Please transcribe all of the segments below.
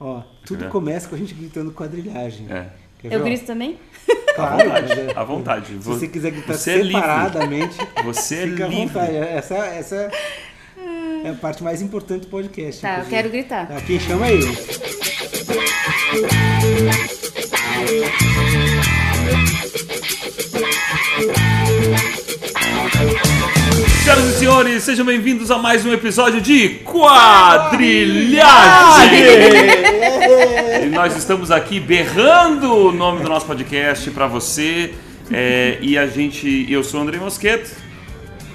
ó, ó, tudo é. começa com a gente gritando quadrilhagem. É. Eu grito também? Claro, à vontade. É. À vontade. Se você quiser gritar você separadamente, é você fica é à vontade. Essa, essa é a parte mais importante do podcast. Tá, inclusive. eu quero gritar. Tá, quem chama é ele. Senhoras e senhores, sejam bem-vindos a mais um episódio de Quadrilhagem! e nós estamos aqui berrando o nome do nosso podcast para você. É, e a gente, eu sou o André Mosqueto.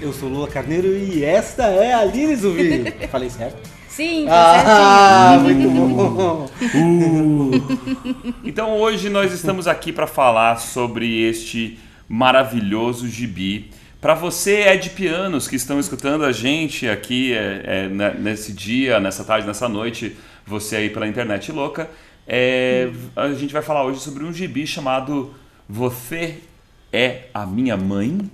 Eu sou Lula Carneiro e esta é a Aline Zuvi. Falei certo? Sim, tá ah, muito bom. Uh. Então hoje nós estamos aqui para falar sobre este maravilhoso gibi para você, é de pianos, que estão escutando a gente aqui é, é, né, nesse dia, nessa tarde, nessa noite, você aí pela internet louca, é, a gente vai falar hoje sobre um gibi chamado Você é a Minha Mãe.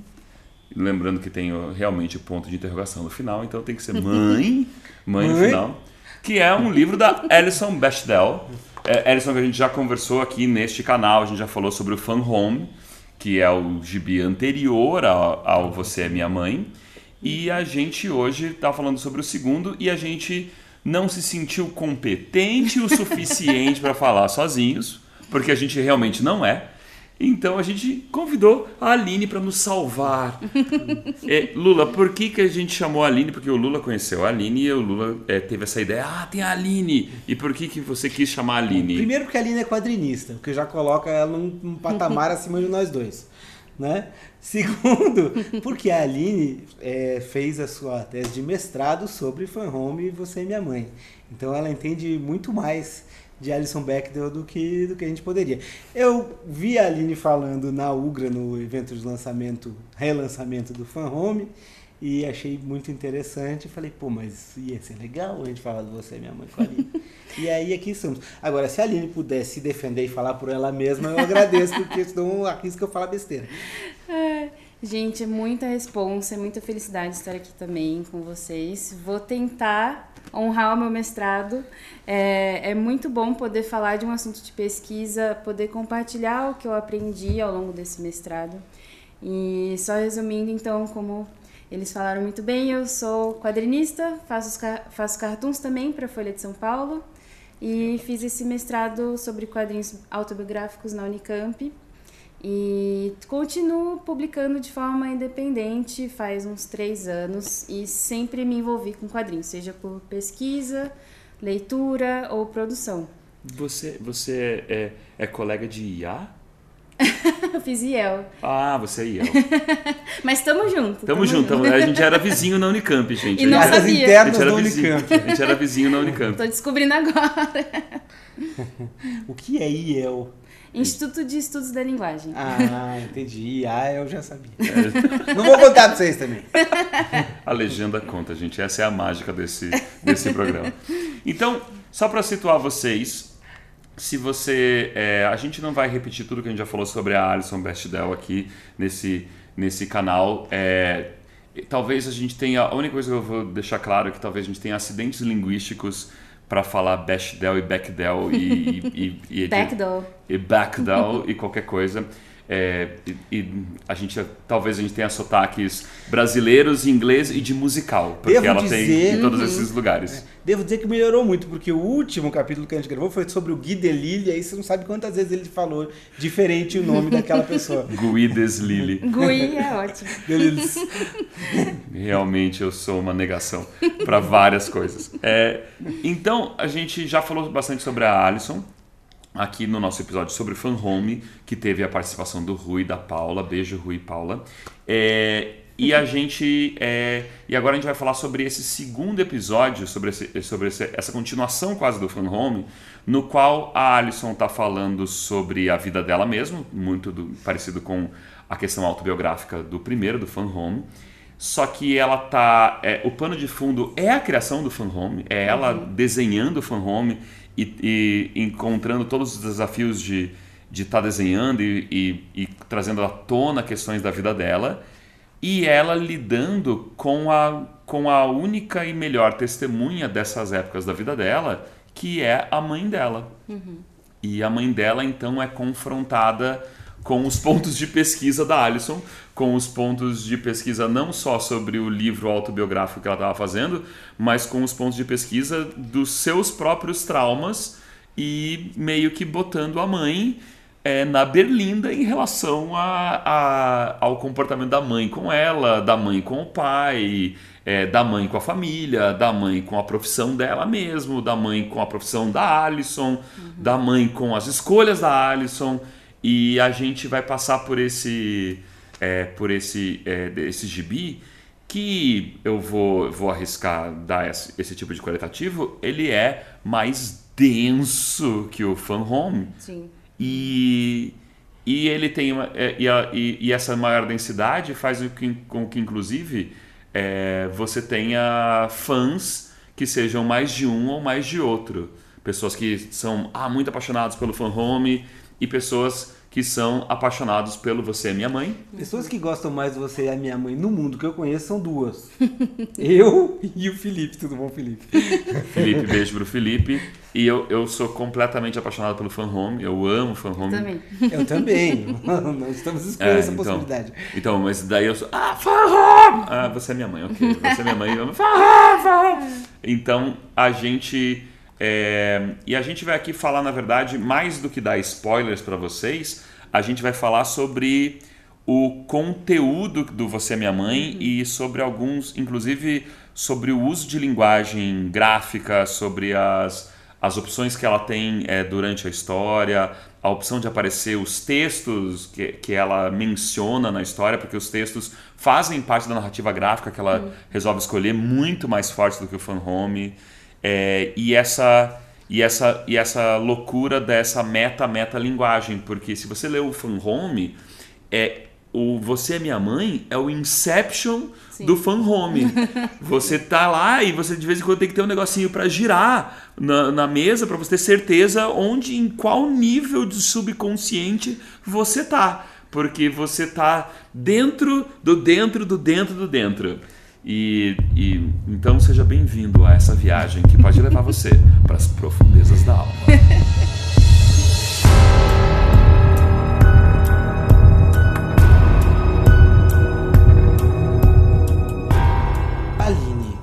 Lembrando que tem realmente o ponto de interrogação no final, então tem que ser mãe, mãe no final. Que é um livro da Alison Bechdel. É, Alison que a gente já conversou aqui neste canal, a gente já falou sobre o Fan Home que é o gibi anterior ao, ao Você é Minha Mãe. E a gente hoje está falando sobre o segundo e a gente não se sentiu competente o suficiente para falar sozinhos, porque a gente realmente não é. Então a gente convidou a Aline para nos salvar. é, Lula, por que, que a gente chamou a Aline? Porque o Lula conheceu a Aline e o Lula é, teve essa ideia. Ah, tem a Aline. E por que, que você quis chamar a Aline? Primeiro porque a Aline é quadrinista, o que já coloca ela num, num patamar acima de nós dois. Né? Segundo, porque a Aline é, fez a sua tese de mestrado sobre fan home e você é minha mãe. Então ela entende muito mais de Alison Bechdel do que, do que a gente poderia. Eu vi a Aline falando na Ugra, no evento de lançamento, relançamento do Fan Home, e achei muito interessante. Falei, pô, mas ia ser legal a gente falar de você, minha mãe, com a Aline. e aí aqui estamos. Agora, se a Aline pudesse se defender e falar por ela mesma, eu agradeço, porque senão arrisco eu falar besteira. É, gente, é muita responsa, é muita felicidade estar aqui também com vocês. Vou tentar honrar o meu mestrado. É, é muito bom poder falar de um assunto de pesquisa, poder compartilhar o que eu aprendi ao longo desse mestrado. E só resumindo, então, como eles falaram muito bem, eu sou quadrinista, faço, faço também para a Folha de São Paulo e fiz esse mestrado sobre quadrinhos autobiográficos na Unicamp. E continuo publicando de forma independente faz uns três anos e sempre me envolvi com quadrinhos, seja por pesquisa, leitura ou produção. Você, você é, é colega de IA? Eu fiz IEL. Ah, você é IEL. Mas estamos juntos. Tamo, junto. junto. A gente era vizinho na Unicamp, gente. E não sabia. A gente era vizinho. A gente era vizinho na Unicamp. Tô descobrindo agora. o que é IEL? Instituto de Estudos da Linguagem. Ah, entendi. Ah, eu já sabia. É. Não vou contar pra vocês também. A legenda conta, gente. Essa é a mágica desse, desse programa. Então, só para situar vocês, se você. É, a gente não vai repetir tudo que a gente já falou sobre a Alison Bestdell aqui nesse, nesse canal. É, talvez a gente tenha. A única coisa que eu vou deixar claro é que talvez a gente tenha acidentes linguísticos para falar Bechdel e Bechdel e, e, e, e Backdell. e Backdell e qualquer coisa. É, e, e, a gente talvez a gente tenha sotaques brasileiros, inglês e de musical, porque Devo ela dizer, tem em todos uhum. esses lugares. É, devo dizer que melhorou muito, porque o último capítulo que a gente gravou foi sobre o Guy Delisle, aí você não sabe quantas vezes ele falou diferente o nome daquela pessoa. Gui Deslille. Gui é ótimo. Realmente eu sou uma negação para várias coisas. É, então a gente já falou bastante sobre a Alison, aqui no nosso episódio sobre Fan Home, que teve a participação do Rui e da Paula. Beijo, Rui e Paula. É, e a gente. É, e agora a gente vai falar sobre esse segundo episódio, sobre, esse, sobre esse, essa continuação quase do Fan Home, no qual a Alison está falando sobre a vida dela mesma, muito do, parecido com a questão autobiográfica do primeiro, do Fan Home. Só que ela tá. É, o pano de fundo é a criação do Fan Home, é ela uhum. desenhando o Fan Home e, e encontrando todos os desafios de de estar tá desenhando e, e, e, trazendo à tona questões da vida dela e ela lidando com a, com a única e melhor testemunha dessas épocas da vida dela, que é a mãe dela. E a mãe dela então é confrontada com os pontos de pesquisa da Alison, com os pontos de pesquisa não só sobre o livro autobiográfico que ela estava fazendo, mas com os pontos de pesquisa dos seus próprios traumas e meio que botando a mãe é, na berlinda em relação a, a, ao comportamento da mãe com ela, da mãe com o pai, é, da mãe com a família, da mãe com a profissão dela mesmo, da mãe com a profissão da Alison, uhum. da mãe com as escolhas da Alison. E a gente vai passar por esse, é, por esse, é, esse gibi que eu vou, vou arriscar dar esse, esse, tipo de qualitativo, ele é mais denso que o Fan Home. Sim. E, e ele tem uma, é, e, e, e, essa maior densidade faz com que, com que inclusive, é, você tenha fãs que sejam mais de um ou mais de outro. Pessoas que são ah, muito apaixonados pelo Fan Home e pessoas que são apaixonados pelo Você é Minha Mãe. Pessoas que gostam mais do Você é Minha Mãe no mundo que eu conheço são duas. eu e o Felipe. Tudo bom, Felipe? Felipe, beijo pro Felipe. E eu, eu sou completamente apaixonado pelo Fan Home. Eu amo Fan Home. Eu também. Eu também. Nós estamos excluindo é, essa então, possibilidade. Então, mas daí eu sou. Ah, Fan Home! Ah, você é minha mãe, ok. Você é minha mãe. Eu, Fan Home, Fan Home! Então, a gente é, e a gente vai aqui falar, na verdade, mais do que dar spoilers para vocês, a gente vai falar sobre o conteúdo do Você é Minha Mãe uhum. e sobre alguns, inclusive sobre o uso de linguagem gráfica, sobre as, as opções que ela tem é, durante a história, a opção de aparecer os textos que, que ela menciona na história, porque os textos fazem parte da narrativa gráfica que ela uhum. resolve escolher muito mais forte do que o fan home. É, e essa e essa e essa loucura dessa meta meta linguagem, porque se você lê o Fan Home, é o Você é Minha Mãe é o Inception Sim. do Fan Home. Você tá lá e você de vez em quando tem que ter um negocinho para girar na, na mesa para você ter certeza onde, em qual nível de subconsciente você tá. Porque você tá dentro do dentro do dentro do dentro. E, e então seja bem-vindo a essa viagem que pode levar você para as profundezas da alma. Aline.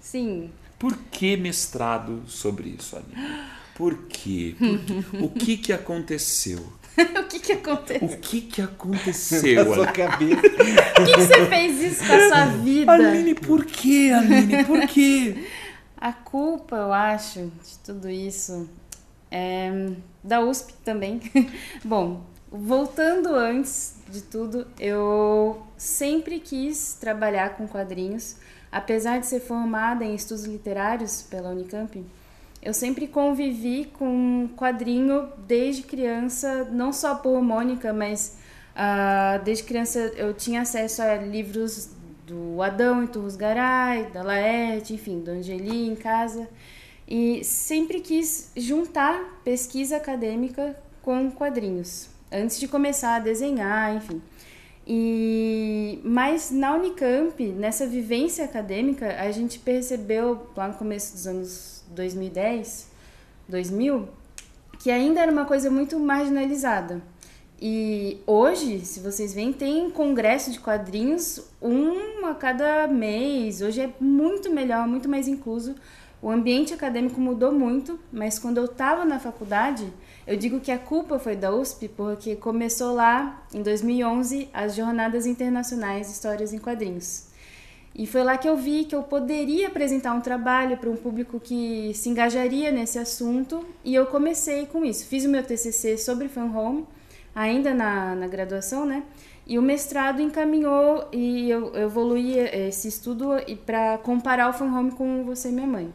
Sim. Por que mestrado sobre isso, Aline? Por quê? Por quê? O que, que aconteceu? o que que aconteceu? O que que aconteceu? Na sua cabeça. Por que, que você fez isso com a sua vida? Aline, por quê, Aline? Por quê? A culpa, eu acho, de tudo isso é da USP também. Bom, voltando antes de tudo, eu sempre quis trabalhar com quadrinhos, apesar de ser formada em estudos literários pela Unicamp eu sempre convivi com quadrinho desde criança, não só por Mônica, mas uh, desde criança eu tinha acesso a livros do Adão e Turros Garay, da Laerte, enfim, do Angeli em casa. E sempre quis juntar pesquisa acadêmica com quadrinhos, antes de começar a desenhar, enfim. E mas na Unicamp, nessa vivência acadêmica, a gente percebeu lá no começo dos anos 2010, 2000, que ainda era uma coisa muito marginalizada. E hoje, se vocês veem, tem congresso de quadrinhos um a cada mês. Hoje é muito melhor, muito mais incluso. O ambiente acadêmico mudou muito, mas quando eu estava na faculdade, eu digo que a culpa foi da USP, porque começou lá, em 2011, as Jornadas Internacionais de Histórias em Quadrinhos. E foi lá que eu vi que eu poderia apresentar um trabalho para um público que se engajaria nesse assunto e eu comecei com isso. Fiz o meu TCC sobre fan home, ainda na, na graduação, né? E o mestrado encaminhou e eu, eu evoluí esse estudo para comparar o fan home com Você e Minha Mãe.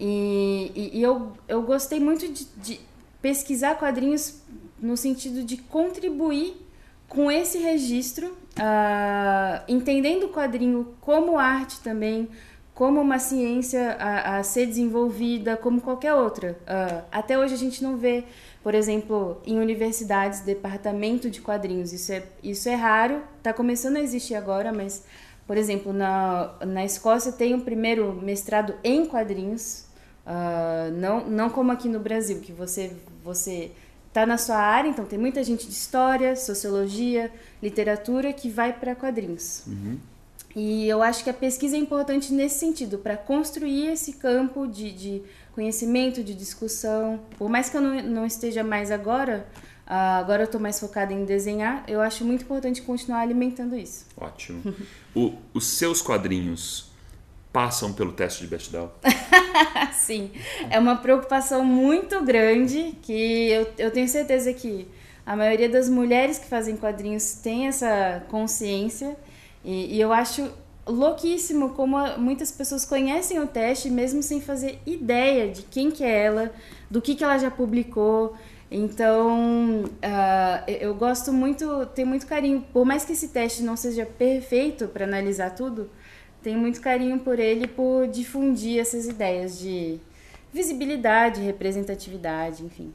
E, e, e eu, eu gostei muito de, de pesquisar quadrinhos no sentido de contribuir com esse registro, uh, entendendo o quadrinho como arte também, como uma ciência a, a ser desenvolvida, como qualquer outra. Uh, até hoje a gente não vê, por exemplo, em universidades, departamento de quadrinhos. Isso é, isso é raro, está começando a existir agora, mas, por exemplo, na, na Escócia tem o primeiro mestrado em quadrinhos, Uh, não, não como aqui no Brasil, que você você está na sua área, então tem muita gente de história, sociologia, literatura que vai para quadrinhos. Uhum. E eu acho que a pesquisa é importante nesse sentido, para construir esse campo de, de, conhecimento, de discussão. Por mais que eu não, não esteja mais agora, uh, agora eu estou mais focada em desenhar, eu acho muito importante continuar alimentando isso. Ótimo. o, os seus quadrinhos passam pelo teste de Bechdel? Sim, é uma preocupação muito grande que eu, eu tenho certeza que a maioria das mulheres que fazem quadrinhos tem essa consciência e, e eu acho louquíssimo como muitas pessoas conhecem o teste mesmo sem fazer ideia de quem que é ela, do que, que ela já publicou. Então, uh, eu gosto muito, tenho muito carinho, por mais que esse teste não seja perfeito para analisar tudo, tenho muito carinho por ele por difundir essas ideias de visibilidade, representatividade, enfim.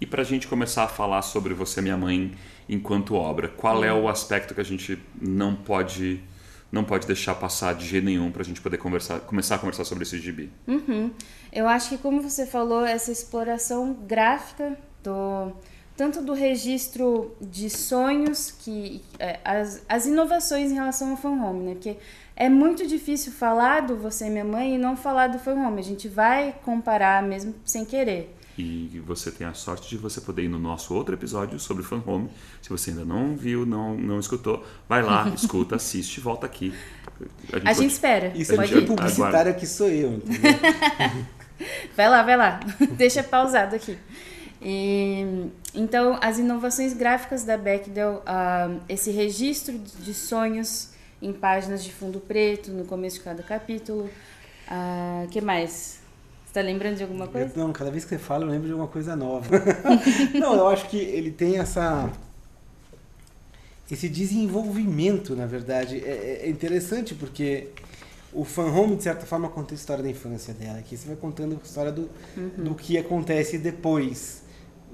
E para a gente começar a falar sobre Você Minha Mãe enquanto obra, qual é o aspecto que a gente não pode não pode deixar passar de jeito nenhum para a gente poder conversar, começar a conversar sobre esse gibi? Uhum. Eu acho que, como você falou, essa exploração gráfica do tanto do registro de sonhos que é, as, as inovações em relação ao fan home, né? Porque é muito difícil falar do Você e Minha Mãe e não falar do fan home. A gente vai comparar mesmo sem querer. E você tem a sorte de você poder ir no nosso outro episódio sobre fan home. Se você ainda não viu, não, não escutou, vai lá, escuta, assiste, volta aqui. A gente, a gente espera. Isso é porque publicitário que sou eu, entendeu? vai lá, vai lá. Deixa pausado aqui. E, então, as inovações gráficas da Bechdel, uh, esse registro de sonhos em páginas de fundo preto no começo de cada capítulo. Uh, que mais? Você está lembrando de alguma coisa? Eu, não, cada vez que você fala eu lembro de alguma coisa nova. não, eu acho que ele tem essa esse desenvolvimento, na verdade. É, é interessante porque o fan home, de certa forma, conta a história da infância dela. Aqui você vai contando a história do, uhum. do que acontece depois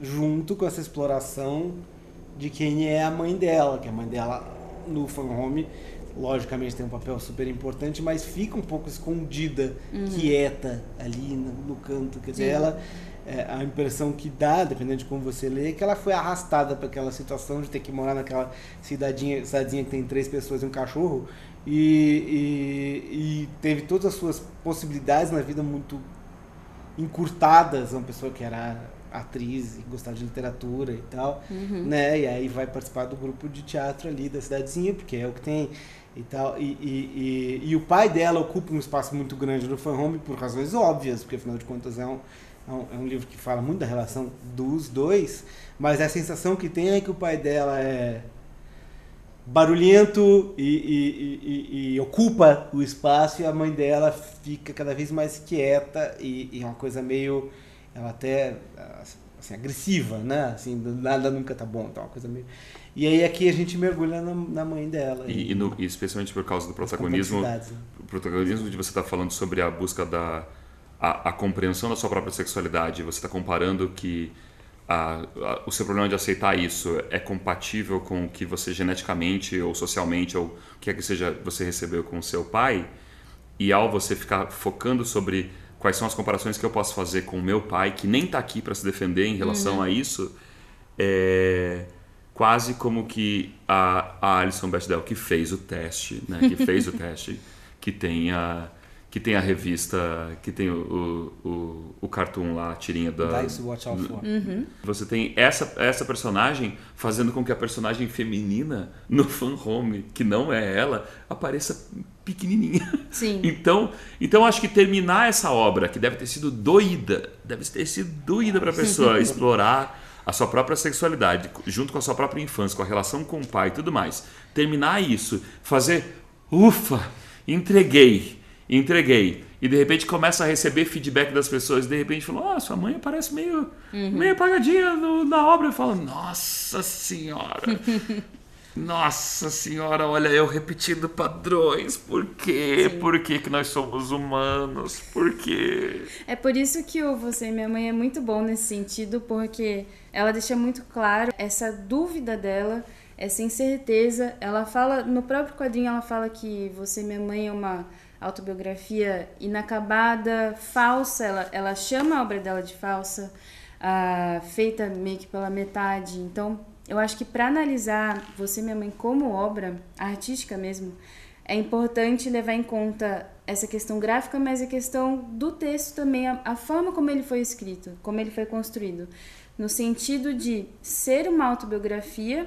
junto com essa exploração de quem é a mãe dela, que a mãe dela no fan home logicamente tem um papel super importante, mas fica um pouco escondida, uhum. quieta ali no, no, canto. Quer dizer, ela, é, a impressão que dá, dependendo de como você lê, é que ela foi arrastada para aquela situação de ter que morar naquela cidadinha, cidadezinha que tem três pessoas e um cachorro e, e, e teve todas as suas possibilidades na vida muito encurtadas. Uma pessoa que era atriz e gostar de literatura e tal, uhum. né? E aí vai participar do grupo de teatro ali da cidadezinha, porque é o que tem e tal. E, e, e, e o pai dela ocupa um espaço muito grande no fan home por razões óbvias, porque afinal de contas é um, é um, é um, livro que fala muito da relação dos dois, mas a sensação que tem é que o pai dela é barulhento e, e ocupa o espaço e a mãe dela fica cada vez mais quieta e, é uma coisa meio ela até assim, agressiva, né? Assim, nada nunca tá bom, tá uma coisa meio. E aí aqui a gente mergulha na, na mãe dela. E, e, no, e, especialmente por causa do protagonismo, né? o protagonismo de você estar tá falando sobre a busca da a, a, compreensão da sua própria sexualidade. Você está comparando que a, a, o seu problema de aceitar isso é compatível com o que você geneticamente ou socialmente ou o que é que seja você recebeu com o seu pai. E ao você ficar focando sobre quais são as comparações que eu posso fazer com o meu pai, que nem está aqui para se defender em relação uhum. a isso, é quase como que a, a Alison Bechdel, que fez o teste, né, que fez o teste, que tem a, que tem a revista, que tem o, o, o cartoon lá, a tirinha da. Dice Watch Out For. Uhum. Você tem essa, essa personagem fazendo com que a personagem feminina no fan home, que não é ela, apareça pequenininha. Sim. Então, então acho que terminar essa obra, que deve ter sido doída, deve ter sido doída para a pessoa explorar a sua própria sexualidade, junto com a sua própria infância, com a relação com o pai e tudo mais. Terminar isso, fazer, ufa, entreguei, entreguei. E de repente começa a receber feedback das pessoas. De repente falou: oh, sua mãe parece meio, uhum. meio apagadinha no, na obra. Eu falo: Nossa Senhora, Nossa senhora, olha eu repetindo padrões. Por quê? Sim. Por que, que nós somos humanos? Por quê? É por isso que o Você e Minha Mãe é muito bom nesse sentido, porque ela deixa muito claro essa dúvida dela, essa incerteza. Ela fala, no próprio quadrinho, ela fala que Você e Minha Mãe é uma autobiografia inacabada, falsa, ela, ela chama a obra dela de falsa, uh, feita meio que pela metade. Então, eu acho que para analisar Você Minha Mãe como obra artística mesmo, é importante levar em conta essa questão gráfica, mas a questão do texto também, a, a, forma como ele foi escrito, como ele foi construído, no sentido de ser uma autobiografia,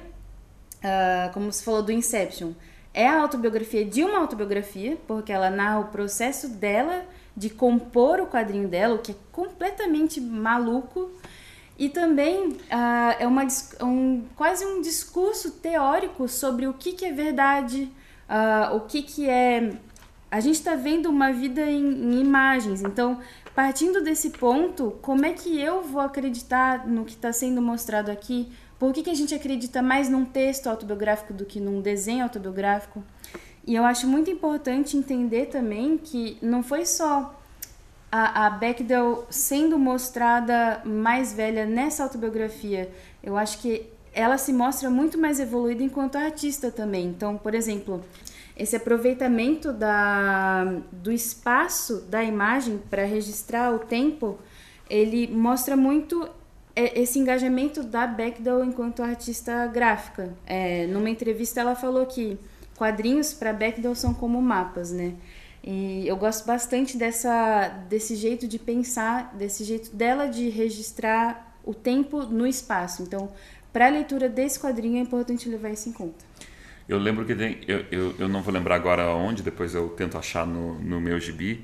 uh, como você falou do Inception, é a autobiografia de uma autobiografia, porque ela narra o processo dela de compor o quadrinho dela, o que é completamente maluco, e também uh, é uma, um, quase um discurso teórico sobre o que, que é verdade, uh, o que, que é. A gente está vendo uma vida em, em, imagens, então, partindo desse ponto, como é que eu vou acreditar no que está sendo mostrado aqui? Por que, que a gente acredita mais num texto autobiográfico do que num desenho autobiográfico? E eu acho muito importante entender também que não foi só a, a Bechdel sendo mostrada mais velha nessa autobiografia. Eu acho que ela se mostra muito mais evoluída enquanto artista também. Então, por exemplo, esse aproveitamento da, do espaço da imagem para registrar o tempo, ele mostra muito esse engajamento da Bechdel enquanto artista gráfica. É, numa entrevista ela falou que quadrinhos para Bechdel são como mapas, né? E eu gosto bastante dessa, desse jeito de pensar, desse jeito dela de registrar o tempo no espaço. Então, para a leitura desse quadrinho é importante levar isso em conta. Eu lembro que tem, eu, eu, eu não vou lembrar agora onde, depois eu tento achar no, no meu gibi,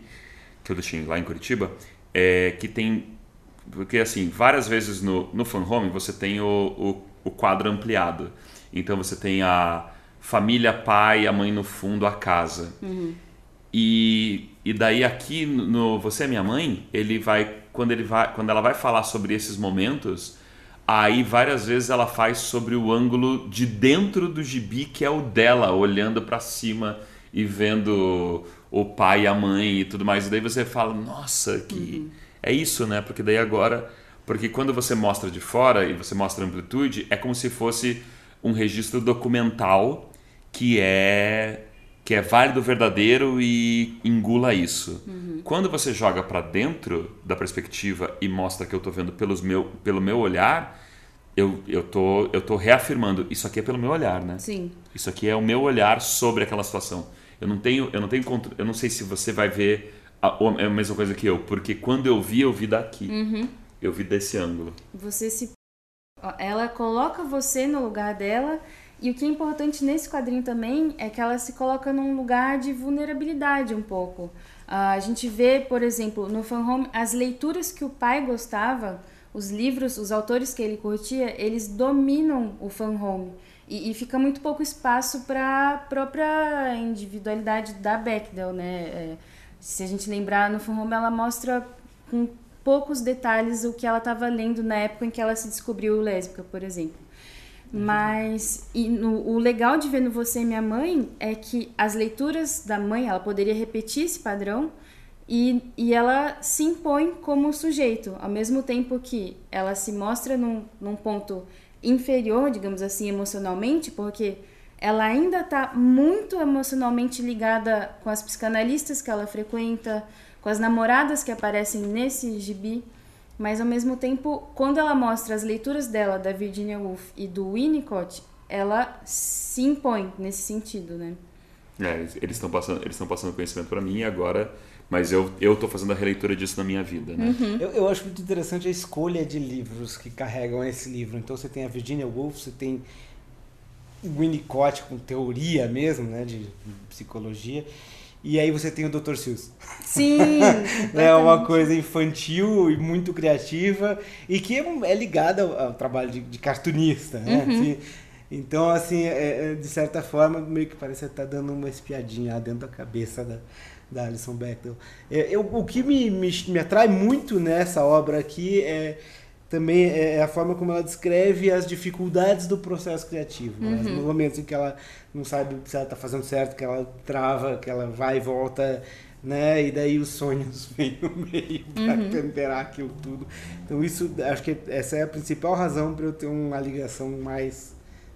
que eu deixei lá em Curitiba, é, que tem, porque assim, várias vezes no, no Fan Home você tem o, o, o quadro ampliado. Então você tem a família, pai, a mãe no fundo, a casa. Uhum. E, e daí aqui no Você é Minha Mãe, ele vai quando ele vai quando ela vai falar sobre esses momentos, aí várias vezes ela faz sobre o ângulo de dentro do gibi que é o dela, olhando para cima e vendo o pai e a mãe e tudo mais. E daí você fala, nossa, que uhum. é isso, né? Porque daí agora, porque quando você mostra de fora e você mostra a amplitude, é como se fosse um registro documental que é que é válido, verdadeiro e engula isso. Uhum. Quando você joga para dentro da perspectiva e mostra que eu estou vendo pelos meu, pelo meu olhar, eu, eu, tô, eu tô reafirmando, isso aqui é pelo meu olhar, né? Sim. Isso aqui é o meu olhar sobre aquela situação. Eu não tenho, eu não tenho, eu não sei se você vai ver a, a mesma coisa que eu, porque quando eu vi, eu vi daqui. Uhum. Eu vi desse ângulo. Você se ela coloca você no lugar dela e o que é importante nesse quadrinho também é que ela se coloca num lugar de vulnerabilidade um pouco. Uh, a gente vê, por exemplo, no Fan Home, as leituras que o pai gostava, os livros, os autores que ele curtia, eles dominam o Fan Home. E, e fica muito pouco espaço para a própria individualidade da Bechdel, né? É, se a gente lembrar, no Fan Home ela mostra com poucos detalhes o que ela estava lendo na época em que ela se descobriu lésbica, por exemplo. Mas e no, o legal de ver no Você e Minha Mãe é que as leituras da mãe, ela poderia repetir esse padrão e, e ela se impõe como sujeito, ao mesmo tempo que ela se mostra num, num ponto inferior, digamos assim, emocionalmente, porque ela ainda está muito emocionalmente ligada com as psicanalistas que ela frequenta, com as namoradas que aparecem nesse gibi. Mas ao mesmo tempo, quando ela mostra as leituras dela da Virginia Woolf e do Winnicott, ela se impõe nesse sentido, né? É, eles estão passando, eles estão passando conhecimento para mim agora, mas eu eu estou fazendo a releitura disso na minha vida, né? Uhum. Eu, eu acho muito interessante a escolha de livros que carregam esse livro. Então você tem a Virginia Woolf, você tem Winnicott com teoria mesmo, né, de psicologia. E aí você tem o Dr. Seuss. Sim! é uma coisa infantil e muito criativa e que é ligada ao, ao trabalho de, de, cartunista, né? Uhum. Assim, então, assim, é, é, de certa forma, meio que parece estar tá dando uma espiadinha dentro da cabeça da, da Alison Bechdel. É, eu, o que me, me, me atrai muito nessa obra aqui é também é, é a forma como ela descreve as dificuldades do processo criativo. Né? Uhum. Né? Nos momentos em que ela não sabe se ela está fazendo certo, que ela trava, que ela vai e volta, né? E daí os sonhos vêm no meio para uhum. temperar aquilo tudo. Então isso, acho que essa é a principal razão para eu ter uma ligação mais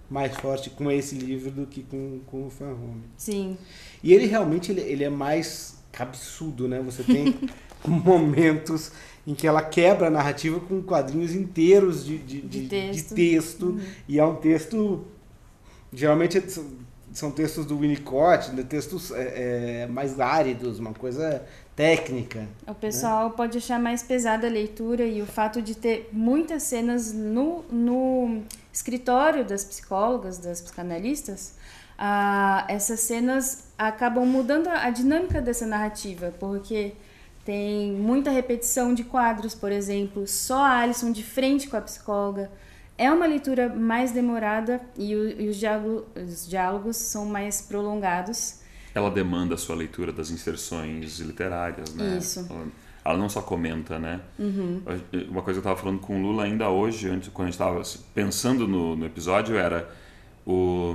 mais forte com esse livro do que com, com o Fan Home. Sim. E ele realmente ele, ele é mais absurdo, né? Você tem momentos em que ela quebra a narrativa com quadrinhos inteiros de, de, de, de texto, de texto uhum. e é um texto geralmente são textos do Winnicott, né? textos é, é, mais áridos, uma coisa técnica. O pessoal né? pode achar mais pesada a leitura e o fato de ter muitas cenas no, no escritório das psicólogas, das psicanalistas, ah, essas cenas acabam mudando a dinâmica dessa narrativa, porque tem muita repetição de quadros, por exemplo, só a Alison de frente com a psicóloga. É uma leitura mais demorada e, o, e os, diálogo, os diálogos são mais prolongados. Ela demanda a sua leitura das inserções literárias, né? Isso. Ela, ela não só comenta, né? Uhum. Uma coisa que eu estava falando com o Lula ainda hoje, antes, quando a gente estava pensando no, no episódio, era o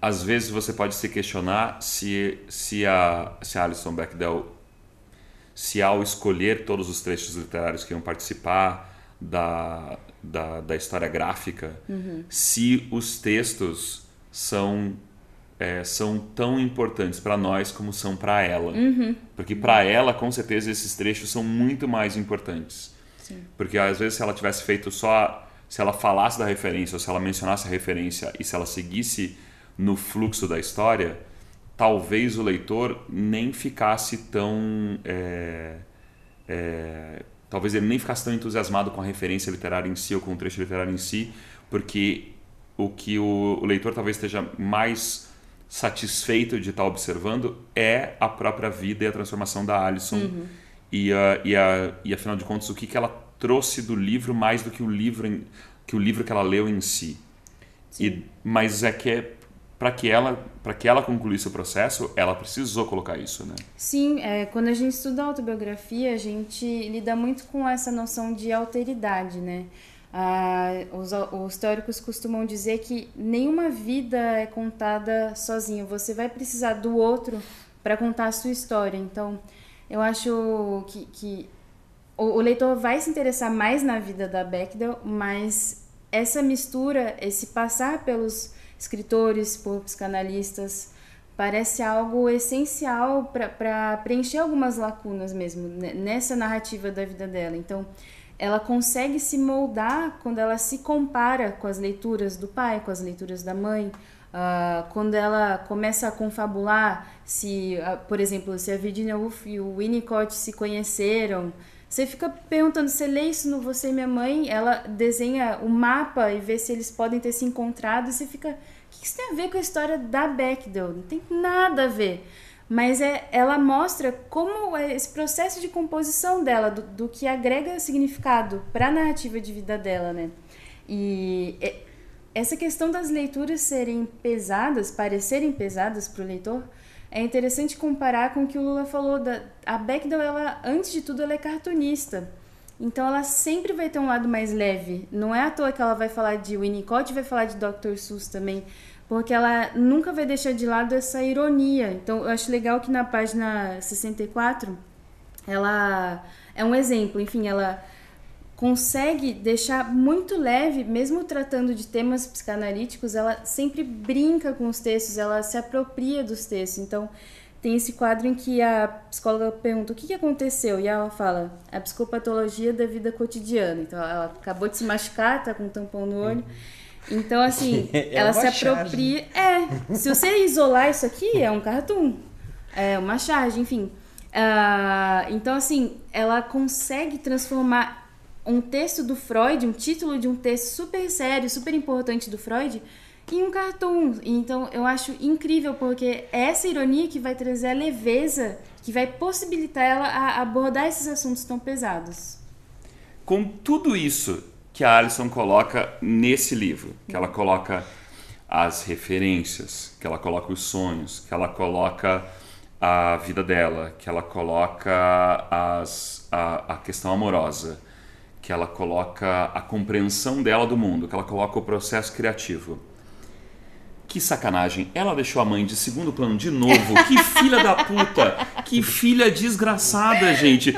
às vezes você pode se questionar se, se, a, se a Alison Bechdel, se ao escolher todos os trechos literários que iam participar da, da, da história gráfica, uhum. se os textos são, é, são tão importantes para nós como são para ela. Uhum. Porque para ela, com certeza, esses trechos são muito mais importantes. Sim. Porque às vezes se ela tivesse feito só... Se ela falasse da referência, ou se ela mencionasse a referência, e se ela seguisse no fluxo da história, talvez o leitor nem ficasse tão. É, é, talvez ele nem ficasse tão entusiasmado com a referência literária em si ou com o trecho literário em si, porque o que o, leitor talvez esteja mais satisfeito de estar observando é a própria vida e a transformação da Alison. Uhum. E, a, e, a, e afinal de contas, o que, que ela trouxe do livro mais do que o livro, que, o livro que ela leu em si. E, mas é que é para que ela para que ela concluísse o processo, ela precisou colocar isso, né? Sim, é, quando a gente estuda autobiografia, a gente lida muito com essa noção de alteridade, né? Ah, os, os teóricos costumam dizer que nenhuma vida é contada sozinho. Você vai precisar do outro para contar a sua história. Então, eu acho que, que o, o leitor vai se interessar mais na vida da Bechdel, mas essa mistura, esse passar pelos escritores, por psicanalistas, parece algo essencial para preencher algumas lacunas mesmo nessa narrativa da vida dela. Então, ela consegue se moldar quando ela se compara com as leituras do pai, com as leituras da mãe, uh, quando ela começa a confabular se, uh, por exemplo, se a Virginia Woolf e o Winnicott se conheceram, você fica perguntando, você lê isso no Você e Minha Mãe, ela desenha o mapa e vê se eles podem ter se encontrado, e você fica, o que isso tem a ver com a história da Bechdel? Não tem nada a ver. Mas é, ela mostra como é esse processo de composição dela, do, do que agrega significado para a narrativa de vida dela, né? E essa questão das leituras serem pesadas, parecerem pesadas para o leitor, é interessante comparar com o que o Lula falou. Da, a Bechdel, ela, antes de tudo, ela é cartunista. Então ela sempre vai ter um lado mais leve. Não é à toa que ela vai falar de Winnicott e vai falar de Dr. Seuss também. Porque ela nunca vai deixar de lado essa ironia. Então eu acho legal que na página 64 ela é um exemplo. Enfim, ela consegue deixar muito leve, mesmo tratando de temas psicanalíticos, ela sempre brinca com os textos, ela se apropria dos textos. Então, tem esse quadro em que a psicóloga pergunta o que, aconteceu e ela fala a psicopatologia da vida cotidiana. Então, ela acabou de se machucar, tá com um tampão no olho. Então, assim, é ela se apropria. Charge. É, se você isolar isso aqui, é um cartoon. É uma charge, enfim. Uh, então, assim, ela consegue transformar um texto do Freud, um título de um texto super sério, super importante do Freud, em um cartoon. Então eu acho incrível, porque é essa ironia que vai trazer a leveza, que vai possibilitar ela a abordar esses assuntos tão pesados. Com tudo isso que a Alison coloca nesse livro, que ela coloca as referências, que ela coloca os sonhos, que ela coloca a vida dela, que ela coloca as, a, a questão amorosa, que ela coloca a compreensão dela do mundo, que ela coloca o processo criativo. Que sacanagem, ela deixou a mãe de segundo plano de novo. Que filha da puta! Que filha desgraçada, gente.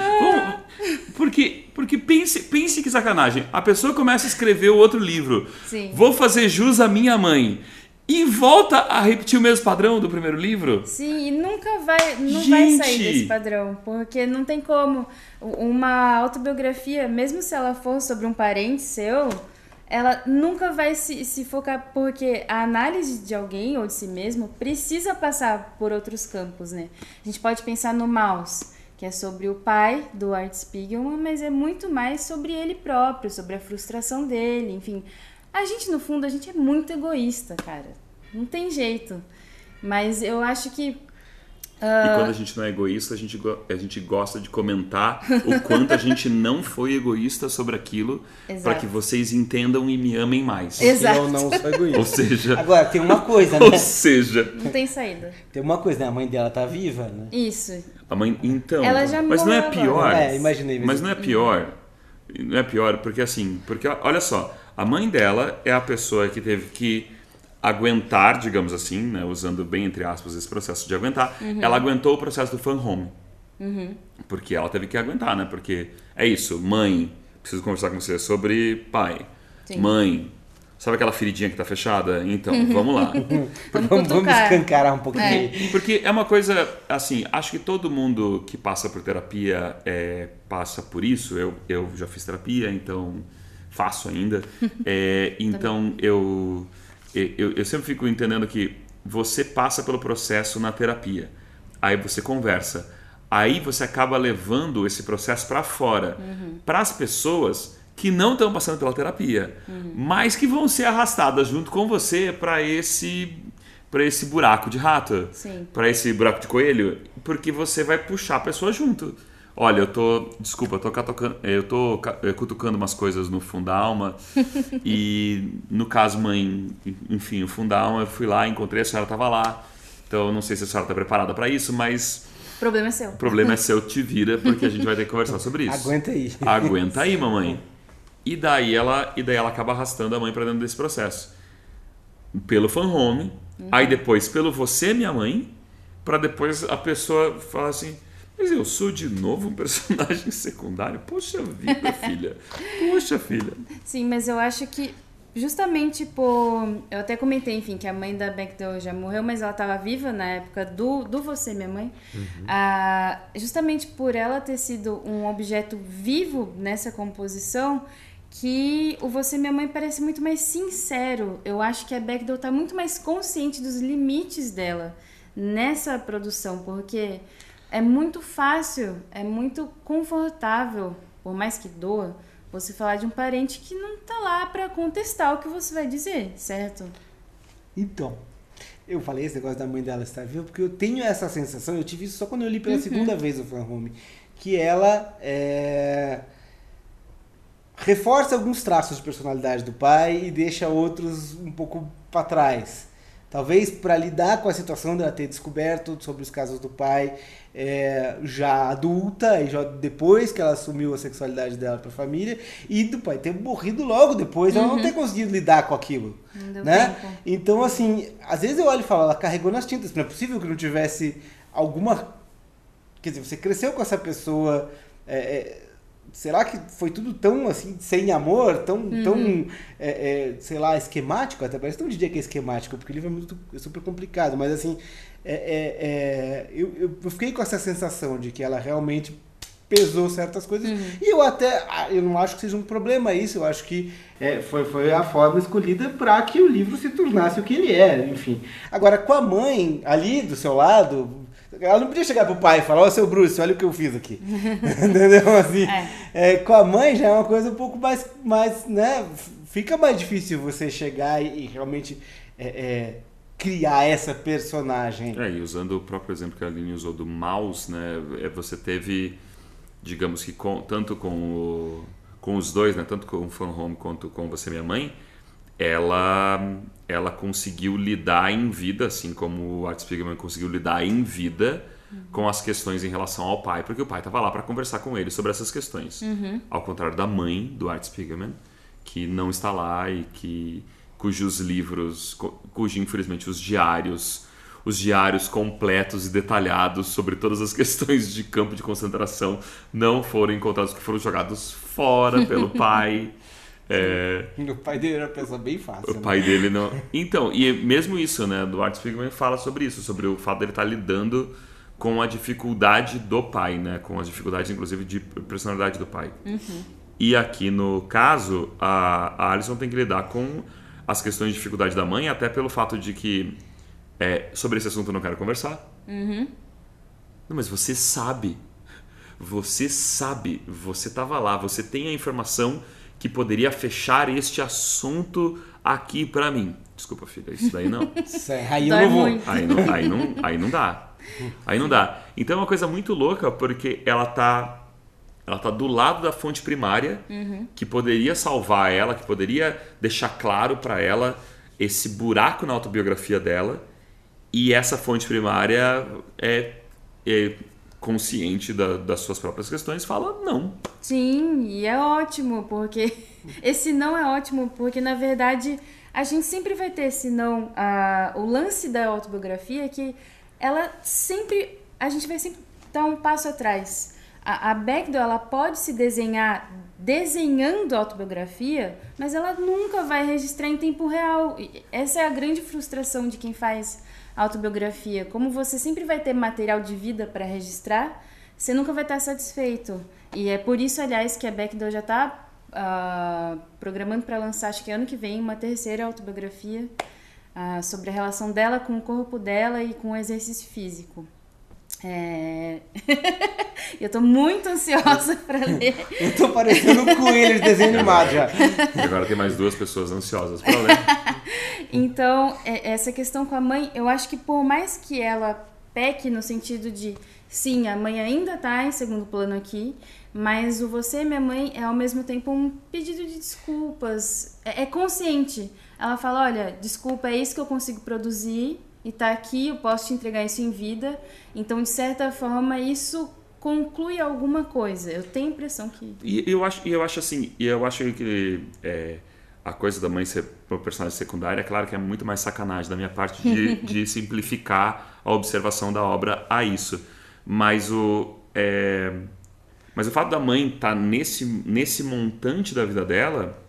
Porque, porque pense, pense que sacanagem. A pessoa começa a escrever o outro livro. Sim. Vou fazer jus à minha mãe. E volta a repetir o mesmo padrão do primeiro livro. Sim, e nunca vai, não vai sair Gente! desse padrão, porque não tem como. Uma autobiografia, mesmo se ela for sobre um parente seu, ela nunca vai se, se focar, porque a análise de alguém ou de si mesmo precisa passar por outros campos, né? A gente pode pensar no Maus, que é sobre o pai do Art Spiegelman, mas é muito mais sobre ele próprio, sobre a frustração dele, enfim. A gente, no fundo, a gente é muito egoísta, cara. Não tem jeito. Mas eu acho que E quando a gente não é egoísta, a gente, a gente gosta de comentar o quanto a gente não foi egoísta sobre aquilo para que vocês entendam e me amem mais. Exato. Eu não sou egoísta. Ou seja, Agora, tem uma coisa, ou né? seja, não tem saída. Tem uma coisa, né? A mãe dela tá viva, né? Isso. a mãe, então, Ela já mas não é pior. agora. É, imaginei mesmo. Mas não é pior. Não é pior, porque assim, porque olha só, a mãe dela é a pessoa que teve que aguentar, digamos assim, né, usando bem entre aspas esse processo de aguentar, Uhum. ela aguentou o processo do fan home. Porque ela teve que aguentar, né? Porque é isso, mãe, preciso conversar com você sobre pai. Sim. Mãe, sabe aquela feridinha que tá fechada? Então, vamos lá. Vamos Vamos, escancarar um pouquinho. É. Porque é uma coisa, assim, acho que todo mundo que passa por terapia é, passa por isso. Eu, eu já fiz terapia, então faço ainda. É, então eu, eu, eu sempre fico entendendo que você passa pelo processo na terapia, aí você conversa, aí você acaba levando esse processo para fora, para as pessoas que não estão passando pela terapia, mas que vão ser arrastadas junto com você para esse para esse buraco de rato, para esse buraco de coelho, porque você vai puxar a pessoa junto. Olha, eu tô, desculpa, eu tô, catucando, eu tô eh, cutucando umas coisas no Fundalma e no caso mãe, enfim, o Fundalma, eu fui lá, encontrei a senhora tava lá. Então, eu não sei se a senhora está preparada para isso, mas O problema é seu. o problema é seu, te vira, porque a gente vai ter que conversar sobre isso. Aguenta aí. Aguenta aí, mamãe. E daí ela, e daí ela acaba arrastando a mãe para dentro desse processo. Pelo fan home, aí depois pelo você, minha mãe, para depois a pessoa falar assim: "Mas eu sou de novo um personagem secundário? Poxa vida, filha. Poxa, filha." Sim, mas eu acho que justamente por. Eu até comentei, enfim, que a mãe da Bechdel já morreu, mas ela estava viva na época do, do Você, Minha Mãe. Ah, justamente por ela ter sido um objeto vivo nessa composição, que o Você, Minha Mãe parece muito mais sincero. Eu acho que a Bechdel está muito mais consciente dos limites dela nessa produção, porque é muito fácil, é muito confortável, por mais que doa, você falar de um parente que não tá lá para contestar o que você vai dizer, certo? Então, eu falei esse negócio da mãe dela estar viva, porque eu tenho essa sensação, eu tive isso só quando eu li pela segunda vez o Fan Home, que ela é, reforça alguns traços de personalidade do pai e deixa outros um pouco para trás. Talvez para lidar com a situação dela ter descoberto sobre os casos do pai é, já adulta, e já depois que ela assumiu a sexualidade dela para a família, e do pai ter morrido logo depois, ela não ter conseguido lidar com aquilo. Não né? Então, assim, às vezes eu olho e falo, ela carregou nas tintas. Não é possível que não tivesse alguma. Quer dizer, você cresceu com essa pessoa. é, é, será que foi tudo tão assim, sem amor, tão, tão é, é, sei lá, esquemático? Até parece tão dia que é esquemático, porque o livro é, muito, é super complicado, mas assim, é, é, é, eu, eu, fiquei com essa sensação de que ela realmente pesou certas coisas. E eu até, ah, eu não acho que seja um problema isso, eu acho que é, foi, foi a forma escolhida para que o livro se tornasse o que ele é, enfim. Agora, com a mãe ali do seu lado, ela não podia chegar pro pai e falar, ó, seu Bruce, olha o que eu fiz aqui. Entendeu? Assim, é, com a mãe já é uma coisa um pouco mais, mais né, fica mais difícil você chegar e, e realmente é, é, criar essa personagem. É, e usando o próprio exemplo que a Aline usou do mouse, né? é, Você teve, digamos que com- tanto com, o- com os dois, né? Tanto com o Fan Home quanto com Você Minha Mãe, ela, ela conseguiu lidar em vida, assim como o Art Spiegelman conseguiu lidar em vida com as questões em relação ao pai, porque o pai estava lá para conversar com ele sobre essas questões. Ao contrário da mãe do Art Spiegelman, que não está lá e que cujos livros, cu- cujo infelizmente os diários, os diários completos e detalhados sobre todas as questões de campo de concentração não foram encontrados, que foram jogados fora pelo pai. É, O pai dele era uma pessoa bem fácil. o né? pai dele não. Então, e mesmo isso, né? Do Art Spiegelman fala sobre isso, sobre o fato dele estar lidando com a dificuldade do pai, né? Com as dificuldades, inclusive, de personalidade do pai. E aqui no caso, a, a Alison tem que lidar com as questões de dificuldade da mãe, até pelo fato de que é, sobre esse assunto eu não quero conversar. Não, mas você sabe. Você sabe. Você estava lá. Você tem a informação que poderia fechar este assunto aqui pra mim. Desculpa, filha, isso daí não. Isso é, Aí não vou. Aí não, aí não, aí não dá. Aí não dá. Então é uma coisa muito louca porque ela tá ela tá do lado da fonte primária que poderia salvar ela, que poderia deixar claro para ela esse buraco na autobiografia dela. E essa fonte primária é, é consciente da- das suas próprias questões, fala não. Sim, e é ótimo, porque esse não é ótimo, porque na verdade a gente sempre vai ter esse não. A, o lance da autobiografia é que ela sempre. A gente vai sempre dar um passo atrás. A, a Bechdel, ela pode se desenhar desenhando autobiografia, mas ela nunca vai registrar em tempo real. Essa é a grande frustração de quem faz autobiografia. Como você sempre vai ter material de vida para registrar, você nunca vai estar satisfeito. E é por isso, aliás, que a Bechdel já está programando para lançar, acho que ano que vem, uma terceira autobiografia ah, sobre a relação dela com o corpo dela e com o exercício físico. É... Eu tô muito ansiosa para ler. Eu tô parecendo um coelho de desenho animado já. E agora tem mais duas pessoas ansiosas para ler. Então, é- essa questão com a mãe, eu acho que por mais que ela peque no sentido de, sim, a mãe ainda tá em segundo plano aqui, mas o você, minha mãe, é ao mesmo tempo um pedido de desculpas. É, é consciente. Ela fala, olha, desculpa, é isso que eu consigo produzir e tá aqui, eu posso te entregar isso em vida. Então, de certa forma, isso conclui alguma coisa. Eu tenho a impressão que... E eu acho, eu acho assim, e eu acho que é, a coisa da mãe ser uma personagem secundária, é claro que é muito mais sacanagem da minha parte de, de simplificar a observação da obra a isso. Mas o, é, mas o fato da mãe estar nesse, nesse montante da vida dela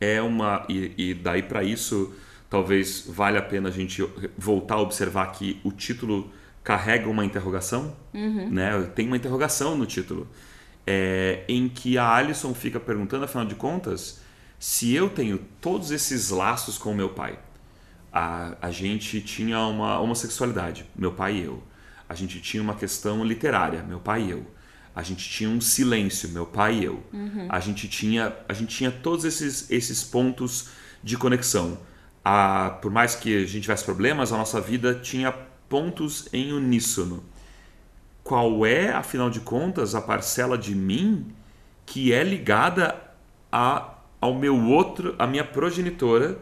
é uma. E, e daí para isso, talvez valha a pena a gente voltar a observar que o título carrega uma interrogação, né? Tem uma interrogação no título, é, em que a Alison fica perguntando, afinal de contas, se eu tenho todos esses laços com o meu pai. A, a gente tinha uma homossexualidade, meu pai e eu. A gente tinha uma questão literária, meu pai e eu. A gente tinha um silêncio, meu pai e eu. A gente tinha, a gente tinha todos esses, esses pontos de conexão. A, por mais que a gente tivesse problemas, a nossa vida tinha pontos em uníssono. Qual é, afinal de contas, a parcela de mim que é ligada a, ao meu outro, a minha progenitora,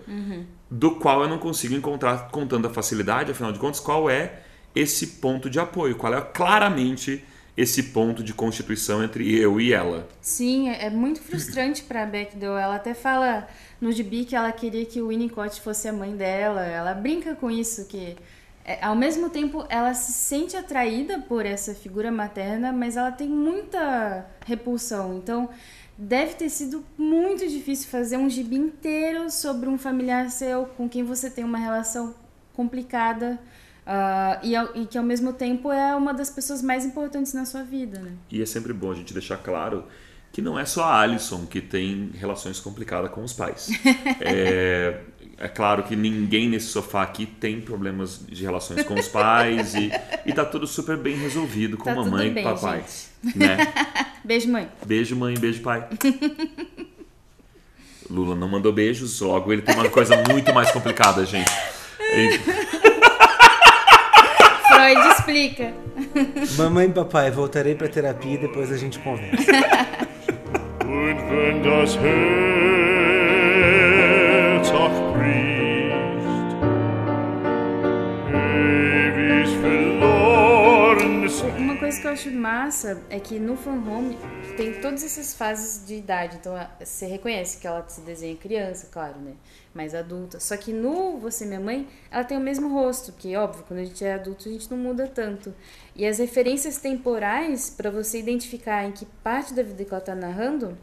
do qual eu não consigo encontrar com tanta facilidade, afinal de contas, qual é esse ponto de apoio? Qual é claramente esse ponto de constituição entre eu e ela? Sim, é é muito frustrante para Bechdel. Ela até fala no gibi que ela queria que o Winnicott fosse a mãe dela. Ela brinca com isso, que é, ao mesmo tempo ela se sente atraída por essa figura materna, mas ela tem muita repulsão. Então deve ter sido muito difícil fazer um gibi inteiro sobre um familiar seu com quem você tem uma relação complicada. Ah, e, ao- e que ao mesmo tempo é uma das pessoas mais importantes na sua vida, né? E é sempre bom a gente deixar claro que não é só a Alison que tem relações complicadas com os pais. é, é claro que ninguém nesse sofá aqui tem problemas de relações com os pais e, e tá tudo super bem resolvido com Tá mamãe bem, e papai. Né? Beijo, mãe. Beijo, mãe, beijo, pai. Lula não mandou beijos, logo ele tem uma coisa muito mais complicada, gente. E- Freud explica. Mamãe e papai, voltarei pra terapia e depois a gente conversa. Und wenn das coisa que eu acho massa é que no Fan Home tem todas essas fases de idade. Então você reconhece que ela se desenha criança, claro, né? Mais adulta. Só que no Você Minha Mãe, ela tem o mesmo rosto, que óbvio, quando a gente é adulto a gente não muda tanto. E as referências temporais, para você identificar em que parte da vida que ela tá narrando,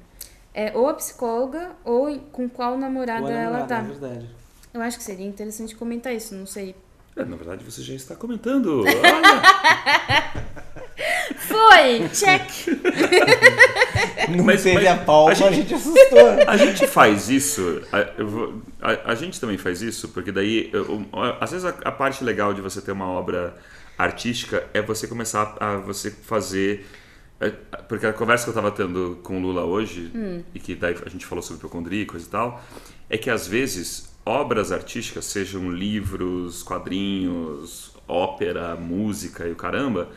é ou a psicóloga ou com qual namorada Ou a ela namorada, tá. É verdade. Eu acho que seria interessante comentar isso, não sei. É, na verdade, você já está comentando. Olha. Foi! Check! Não Mas- teve mas a palma, a a gente- gente, assustou. A gente faz isso, a, a- a gente também faz isso, porque daí, eu- às vezes a, a parte legal de você ter uma obra artística é você começar a você fazer. é, Porque a conversa que eu estava tendo com o Lula hoje, e que daí a gente falou sobre hipocondria e coisa e tal, é que às vezes obras artísticas, sejam livros, quadrinhos, ópera, música e o caramba,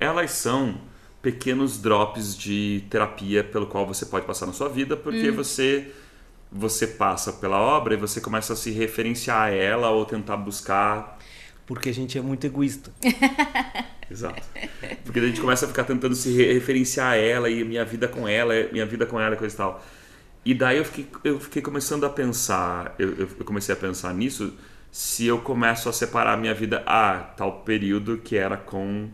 elas são pequenos drops de terapia pelo qual você pode passar na sua vida, porque você você passa pela obra e você começa a se referenciar a ela ou tentar buscar Porque a gente é muito egoísta. Exato. Porque a gente começa a ficar tentando se re- referenciar a ela e minha vida com ela, minha vida com ela, coisa e tal. E daí eu fiquei, eu fiquei começando a pensar, eu, eu comecei a pensar nisso, se eu começo a separar a minha vida, ah, tal período que era com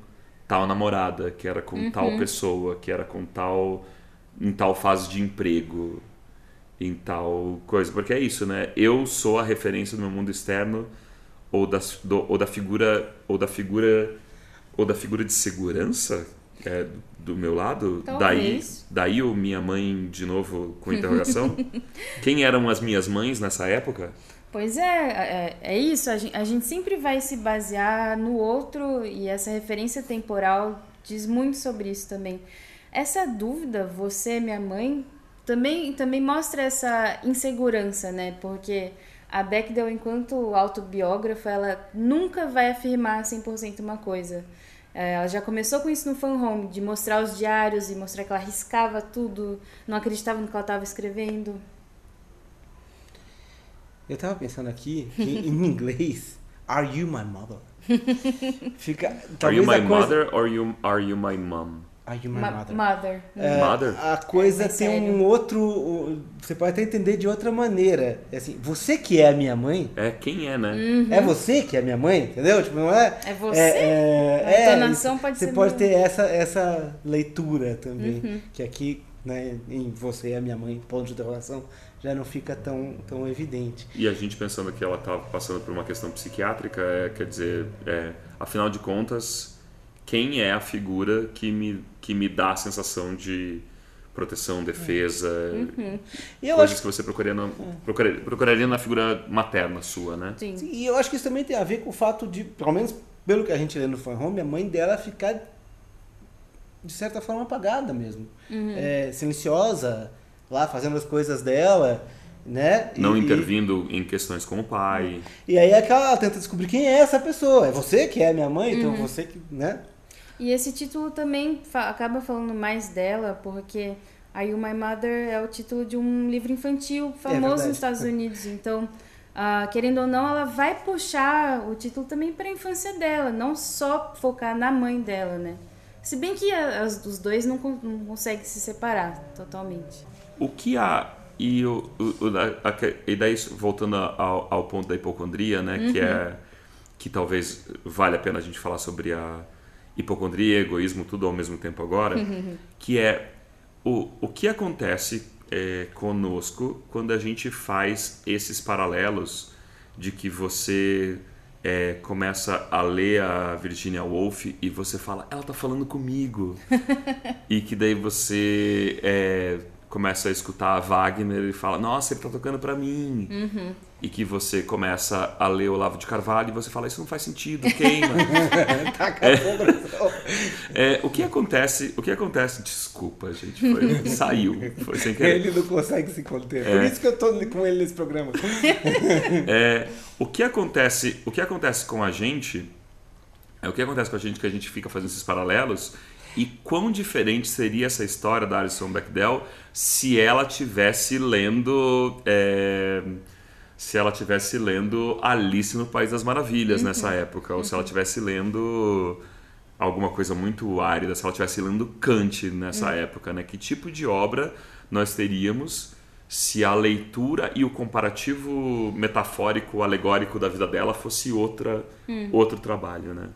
tal namorada, que era com tal pessoa, que era com tal. em tal fase de emprego, em tal coisa. Porque é isso, né? Eu sou a referência do meu mundo externo ou da, do- ou da figura ou da figura ou da figura de segurança é, do meu lado daí Talvez. daí o minha mãe de novo com interrogação quem eram as minhas mães nessa época Pois é, é, é isso. A gente, a gente sempre vai se basear no outro e essa referência temporal diz muito sobre isso também. Essa dúvida, você, minha mãe, também, também mostra essa insegurança, né? Porque a Bechdel, enquanto autobiógrafa, ela nunca vai afirmar 100% uma coisa. É, Ela já começou com isso no Fan Home, de mostrar os diários e mostrar que ela riscava tudo, não acreditava no que ela estava escrevendo. Eu tava pensando aqui que em inglês, Are you my mother? Fica. are you my coisa, mother or you are you my mom Are you my Ma- mother? mother. É, Mother? A coisa É, tem sério. um outro. Você pode até entender de outra maneira. É assim, você que é a minha mãe, é quem é né é você que é a minha mãe, entendeu? Tipo, não é. É você? É, é, A é, entonação isso. pode você ser pode meio- ter essa, essa leitura também. Uhum. Que aqui, né, em você e a minha mãe, ponto de interrogação, já não fica tão, tão evidente. E a gente pensando que ela estava passando por uma questão psiquiátrica, é, quer dizer, é, afinal de contas, quem é a figura que me, que me dá a sensação de proteção, defesa, E eu coisas acho que você procuraria na, procuraria, procuraria na figura materna sua, né? Sim. E eu acho que isso também tem a ver com o fato de, pelo menos pelo que a gente lê no Fan Home, a mãe dela ficar de certa forma apagada mesmo. É, silenciosa, lá fazendo as coisas dela, né? Não E- intervindo em questões com o pai. E, aí é que ela tenta descobrir quem é essa pessoa. É você que é minha mãe, então você que, né? E esse título também fa- acaba falando mais dela, porque a You My Mother é o título de um livro infantil famoso verdade. nos Estados Unidos. Então, ah, querendo ou não, ela vai puxar o título também para a infância dela, não só focar na mãe dela, né? Se bem que a- as, os dois não, con- não conseguem se separar totalmente. O que há. E, o, o- o a que- e daí, voltando ao, ao ponto da hipocondria, né? Que é. Que talvez vale a pena a gente falar sobre a hipocondria, egoísmo, tudo ao mesmo tempo agora. que é o, o que acontece é, conosco quando a gente faz esses paralelos de que você é, começa a ler a Virginia Woolf e você fala, ela tá falando comigo. e que daí você é, começa a escutar a Wagner e fala, nossa, ele tá tocando pra mim. E que você começa a ler Olavo de Carvalho e você fala, isso não faz sentido, queima. No sol. É, o que acontece, o que acontece, desculpa, gente, foi, saiu, foi sem querer. Ele não consegue se conter. É. Por isso que eu tô com ele nesse programa. É, o que acontece, o que acontece com a gente, é o que acontece com a gente que a gente fica fazendo esses paralelos e quão diferente seria essa história da Alison Bechdel se ela tivesse lendo é, se ela tivesse lendo Alice no País das Maravilhas nessa época ou se ela tivesse lendo alguma coisa muito árida, se ela estivesse lendo Kant nessa época, né? Que tipo de obra nós teríamos se a leitura e o comparativo metafórico, alegórico da vida dela fosse outra, outro trabalho, né?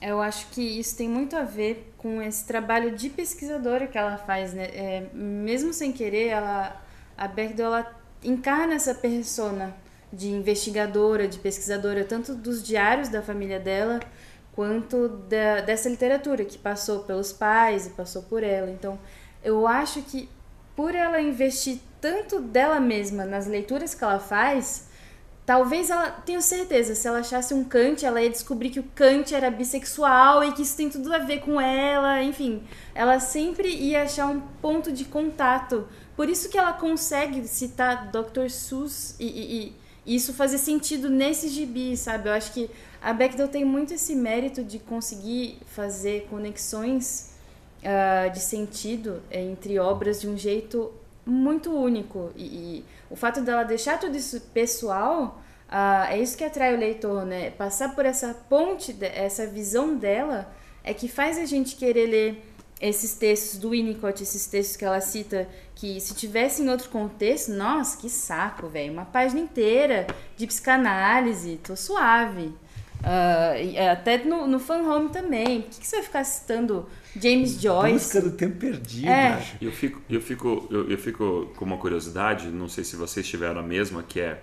Eu acho que isso tem muito a ver com esse trabalho de pesquisadora que ela faz, né? É, mesmo sem querer, ela, a ela encarna essa persona de investigadora, de pesquisadora, tanto dos diários da família dela, quanto da, dessa literatura que passou pelos pais e passou por ela. Então, eu acho que por ela investir tanto dela mesma nas leituras que ela faz, talvez ela, tenho certeza, se ela achasse um Kant, ela ia descobrir que o Kant era bissexual e que isso tem tudo a ver com ela, enfim, ela sempre ia achar um ponto de contato. Por isso que ela consegue citar Dr. Seuss e, e, e isso fazer sentido nesse gibi, sabe? Eu acho que a Bechdel tem muito esse mérito de conseguir fazer conexões uh, de sentido entre obras de um jeito muito único. E, e o fato dela deixar tudo isso pessoal uh, é isso que atrai o leitor, né? Passar por essa ponte, essa visão dela, é que faz a gente querer ler esses textos do Winnicott, esses textos que ela cita, que se tivesse em outro contexto, nossa, que saco, velho. Uma página inteira de psicanálise, tô suave. Uh, até no, no fan home também. Por que, que você vai ficar citando James Joyce. Busca do tempo perdido. É. Eu fico, eu, fico, eu, eu, fico com uma curiosidade, não sei se vocês tiveram a mesma, que é,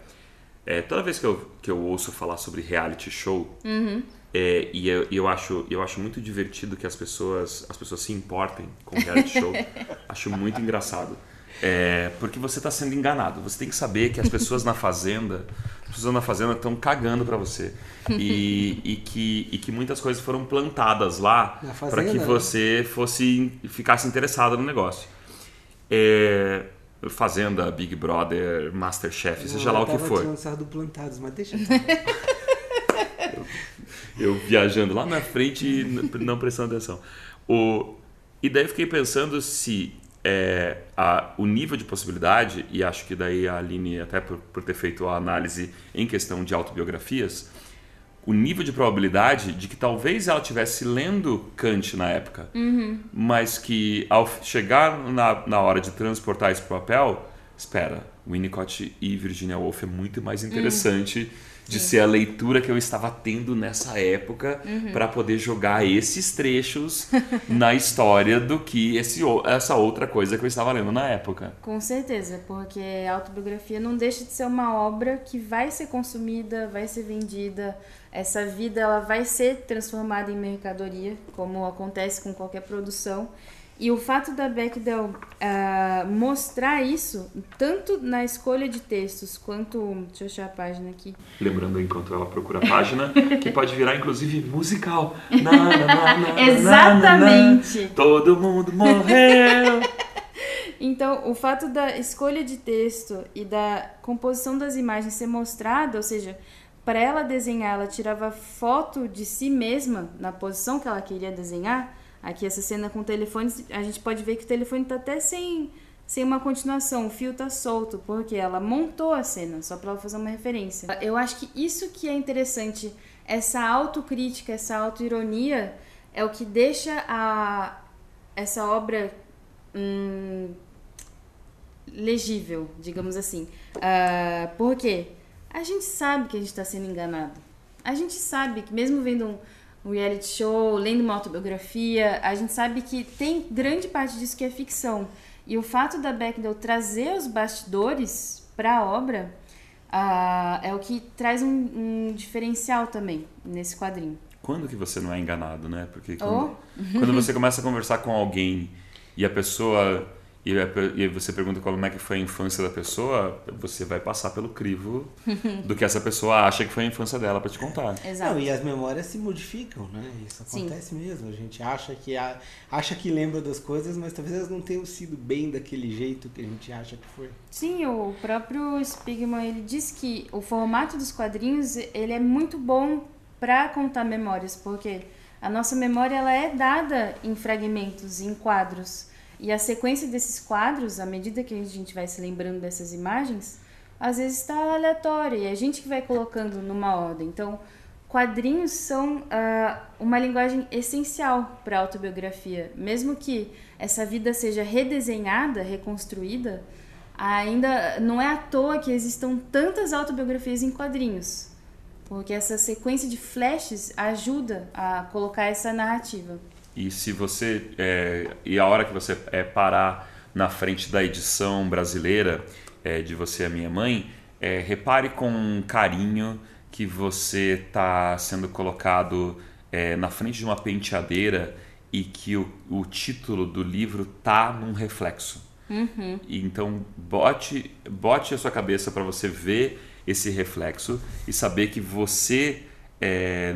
é toda vez que eu, que eu ouço falar sobre reality show, uhum. é, e eu, eu, acho, eu acho muito divertido que as pessoas, as pessoas se importem com reality show. acho muito engraçado. É, porque você está sendo enganado. Você tem que saber que as pessoas na fazenda, as pessoas na fazenda estão cagando para você e, e, que, e que muitas coisas foram plantadas lá para que você fosse ficasse interessado no negócio. É, fazenda, Big Brother, Masterchef, Eu seja lá o que for. do plantados, mas deixa. eu, eu viajando lá na frente não prestando atenção. O, e daí eu fiquei pensando se é, a, o nível de possibilidade, e acho que daí a Aline, até por, por ter feito a análise em questão de autobiografias, o nível de probabilidade de que talvez ela estivesse lendo Kant na época, uhum. mas que ao chegar na, na hora de transportar isso para o papel, espera, Winnicott e Virginia Woolf é muito mais interessante. Uhum de ser a leitura que eu estava tendo nessa época uhum. para poder jogar esses trechos na história do que esse, essa outra coisa que eu estava lendo na época. Com certeza, porque a autobiografia não deixa de ser uma obra que vai ser consumida, vai ser vendida, essa vida ela vai ser transformada em mercadoria, como acontece com qualquer produção. E o fato da Bechdel uh, mostrar isso, tanto na escolha de textos, quanto. Deixa eu achar a página aqui. Lembrando, enquanto ela procura a página, que pode virar inclusive musical. Na, na, na, Exatamente! Todo mundo morreu! Então, o fato da escolha de texto e da composição das imagens ser mostrada, ou seja, para ela desenhar, ela tirava foto de si mesma na posição que ela queria desenhar Aqui essa cena com o telefone, a gente pode ver que o telefone está até sem, sem uma continuação, o fio está solto, porque ela montou a cena, só para ela fazer uma referência. Eu acho que isso que é interessante, essa autocrítica, essa autoironia, é o que deixa a, essa obra hum, legível, digamos assim. Uh? A gente sabe que a gente está sendo enganado. A gente sabe que mesmo vendo um reality show, lendo uma autobiografia, a gente sabe que tem grande parte disso que é ficção. E o fato da Bechdel trazer os bastidores para a obra uh, é o que traz um, um, diferencial também nesse quadrinho. Quando que você não é enganado, né? Porque quando, oh. quando você começa a conversar com alguém e a pessoa e, e você pergunta como é que foi a infância da pessoa, você vai passar pelo crivo do que essa pessoa acha que foi a infância dela para te contar. Exato. Não, e as memórias se modificam, né? Isso acontece Sim. mesmo. A gente acha que acha que lembra das coisas, mas talvez elas não tenham sido bem daquele jeito que a gente acha que foi. Sim, o próprio Spigman ele diz que o formato dos quadrinhos ele é muito bom para contar memórias, porque a nossa memória ela é dada em fragmentos, em quadros. E a sequência desses quadros, à medida que a gente vai se lembrando dessas imagens, às vezes está aleatória e é a gente que vai colocando numa ordem. Então, quadrinhos são uh, uma linguagem essencial para a autobiografia. Mesmo que essa vida seja redesenhada, reconstruída, ainda não é à toa que existam tantas autobiografias em quadrinhos. porque essa sequência de flashes ajuda a colocar essa narrativa. E se você é, e a hora que você é, parar na frente da edição brasileira é, de Você é Minha Mãe, é, repare com carinho que você está sendo colocado é, na frente de uma penteadeira e que o, o título do livro tá num reflexo. E Então bote, bote a sua cabeça para você ver esse reflexo e saber que você é,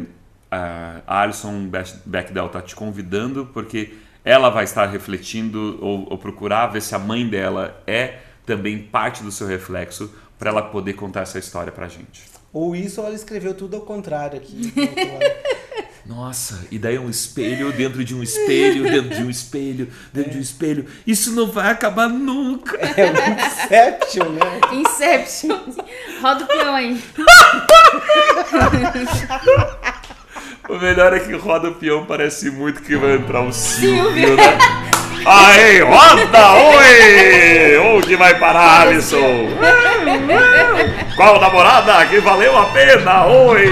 a Alison Bechdel está te convidando porque ela vai estar refletindo ou, ou procurar ver se a mãe dela é também parte do seu reflexo para ela poder contar essa história pra gente. Ou isso, ou ela escreveu tudo ao contrário aqui. Nossa, e daí um espelho dentro de um espelho, dentro de um espelho, dentro de um espelho. Isso não vai acabar nunca. é um Inception, né? Inception. Roda o peão aí. O melhor é que roda o peão parece muito que vai entrar um Silvio, né? Aí, roda! Oi! Onde vai parar, Alisson? Qual namorada que valeu a pena? Oi!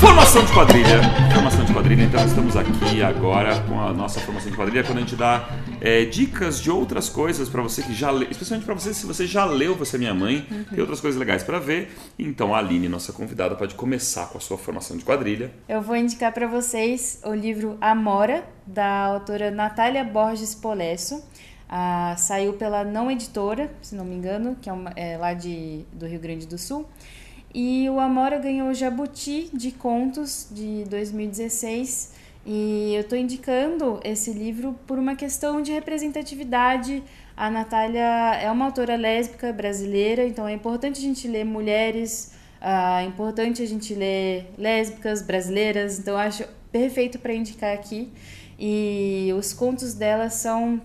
Formação de quadrilha. Formação de quadrilha, então estamos aqui agora com a nossa formação de quadrilha quando a gente dá é, dicas de outras coisas para você que já leu, especialmente para você se você já leu Você é Minha Mãe, tem outras coisas legais para ver. Então a Aline, nossa convidada, pode começar com a sua formação de quadrilha. Eu vou indicar para vocês o livro Amora, da autora Natália Borges Polesso. Ah, saiu pela Não Editora, se não me engano, que é, uma- é lá de, do Rio Grande do Sul. E o Amora ganhou o Jabuti de Contos de 2016. E eu estou indicando esse livro por uma questão de representatividade. A Natália é uma autora lésbica brasileira, então é importante a gente ler mulheres, ah, é importante a gente ler lésbicas brasileiras, então acho perfeito para indicar aqui. E os contos dela são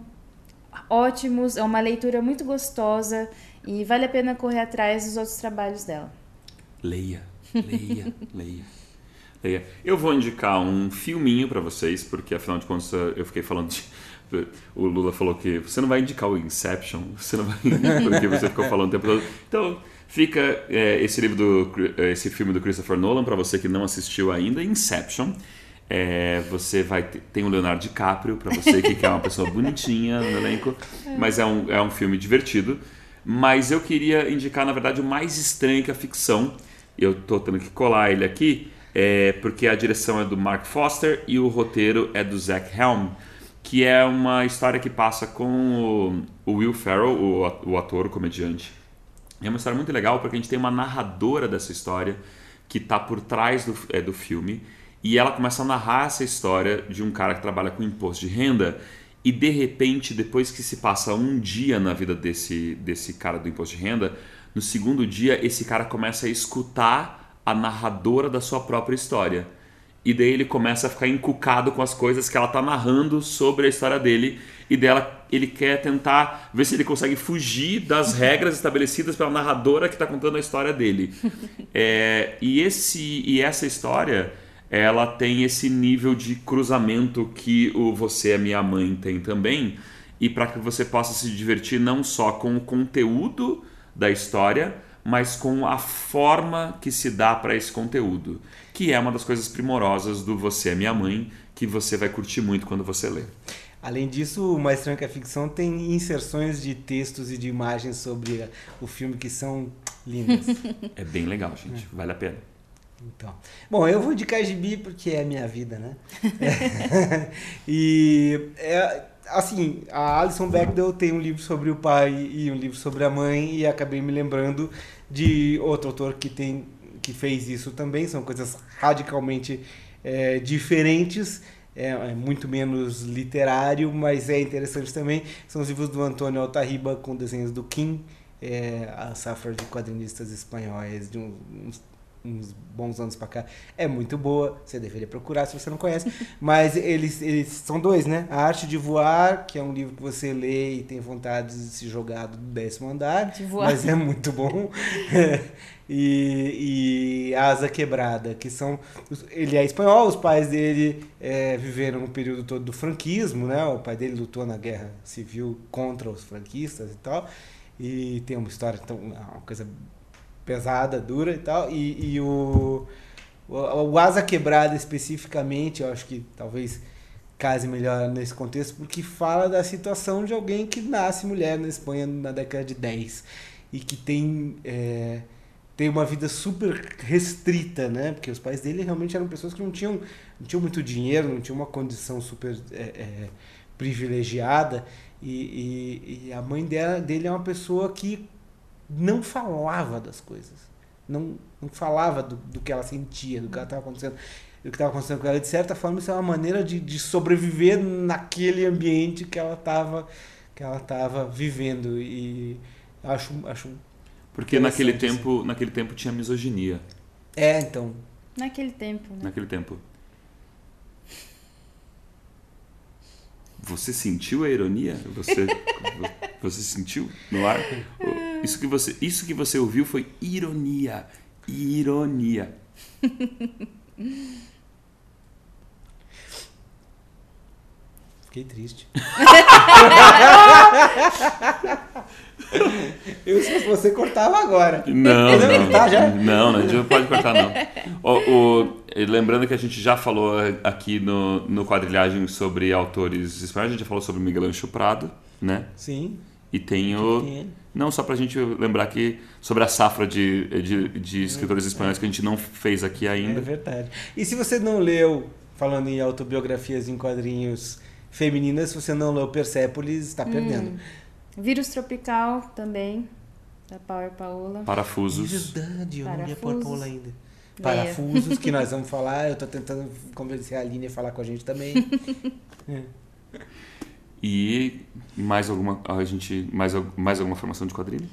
ótimos, é uma leitura muito gostosa e vale a pena correr atrás dos outros trabalhos dela. Leia, leia, leia. Eu vou indicar um filminho para vocês, porque afinal de contas eu fiquei falando de. O Lula falou que você não vai indicar o Inception, você não vai. Porque você ficou falando o tempo todo. Então, fica é, esse livro do. esse filme do Christopher Nolan, para você que não assistiu ainda, Inception. É, você vai ter, tem o Leonardo DiCaprio para você que quer uma pessoa bonitinha no elenco, mas é um, é um filme divertido. Mas eu queria indicar, na verdade, o mais estranho que a ficção. Eu tô tendo que colar ele aqui, é, porque a direção é do Mark Foster e o roteiro é do Zach Helm, que é uma história que passa com o, Will Ferrell, o ator, o comediante. É uma história muito legal porque a gente tem uma narradora dessa história que está por trás do, é, do filme e ela começa a narrar essa história de um cara que trabalha com imposto de renda e de repente, depois que se passa um dia na vida desse, desse cara do imposto de renda, no segundo dia esse cara começa a escutar a narradora da sua própria história. E daí ele começa a ficar encucado com as coisas que ela tá narrando sobre a história dele. E dela ele quer tentar ver se ele consegue fugir das regras estabelecidas pela narradora que está contando a história dele. É, e, esse, e essa história ela tem esse nível de cruzamento que o Você é Minha Mãe tem também. E para que você possa se divertir não só com o conteúdo da história, mas com a forma que se dá para esse conteúdo, que é uma das coisas primorosas do Você é Minha Mãe, que você vai curtir muito quando você lê. Além disso, o Mais Estranho que a Ficção tem inserções de textos e de imagens sobre o filme que são lindas. É bem legal, gente, vale a pena. Então, bom, eu vou indicar gibi porque é a minha vida, né? É. e é, assim, a Alison Bechdel tem um livro sobre o pai e um livro sobre a mãe e acabei me lembrando de outro autor que tem que fez isso também. São coisas radicalmente é, diferentes. É, é muito menos literário, mas é interessante também. São os livros do Antônio Altarriba com desenhos do Kim, é, a safra de quadrinistas espanhóis de uns, uns bons anos pra cá, é muito boa. Você deveria procurar se você não conhece. Mas eles, eles são dois, né? A Arte de Voar, que é um livro que você lê e tem vontade de se jogar do décimo andar. De voar. Mas é muito bom. e, e Asa Quebrada, que são. Ele é espanhol, os pais dele é, viveram um período todo do franquismo, né? O pai dele lutou na guerra civil contra os franquistas e tal. E tem uma história, então, uma coisa pesada, dura e tal. E, e o, o, o Asa Quebrada especificamente, eu acho que talvez case melhor nesse contexto, porque fala da situação de alguém que nasce mulher na Espanha na década de 10 e que tem, é, tem uma vida super restrita, né? Porque os pais dele realmente eram pessoas que não tinham, não tinham muito dinheiro, não tinham uma condição super é, é, privilegiada e, e, e a mãe dela, dele é uma pessoa que não falava das coisas. Não, não falava do, do que ela sentia, do que estava acontecendo. Do que estava acontecendo com ela. De certa forma, isso é uma maneira de, de sobreviver naquele ambiente que ela estava que ela estava vivendo. E acho, acho. Porque naquele tempo, naquele tempo tinha misoginia. É, então. Naquele tempo, né? Naquele tempo. Você sentiu a ironia? Você, você sentiu no ar? Isso que você, isso que você ouviu foi ironia. Ironia. Fiquei triste. Eu, se você, cortava agora. Não, não. cortar já? Não, não, a gente não pode cortar, não. O, o- lembrando que a gente já falou aqui no, no quadrilhagem sobre autores espanhóis, a gente já falou sobre Miguel Ancho Prado, né? Sim. E tem o. Tem. Não, só pra gente lembrar que sobre a safra de, de, de escritores espanhóis que a gente não fez aqui É ainda. verdade. E se você não leu, falando em autobiografias em quadrinhos femininas, se você não leu Persépolis, está perdendo. Vírus Tropical também, da Power Paola. Parafusos. É verdade, eu não li a Parafusos. Porpola ainda. Parafusos, que nós vamos falar. Eu tô tentando convencer a Aline a falar com a gente também. E mais alguma. A gente. Mais, mais alguma formação de quadrilha?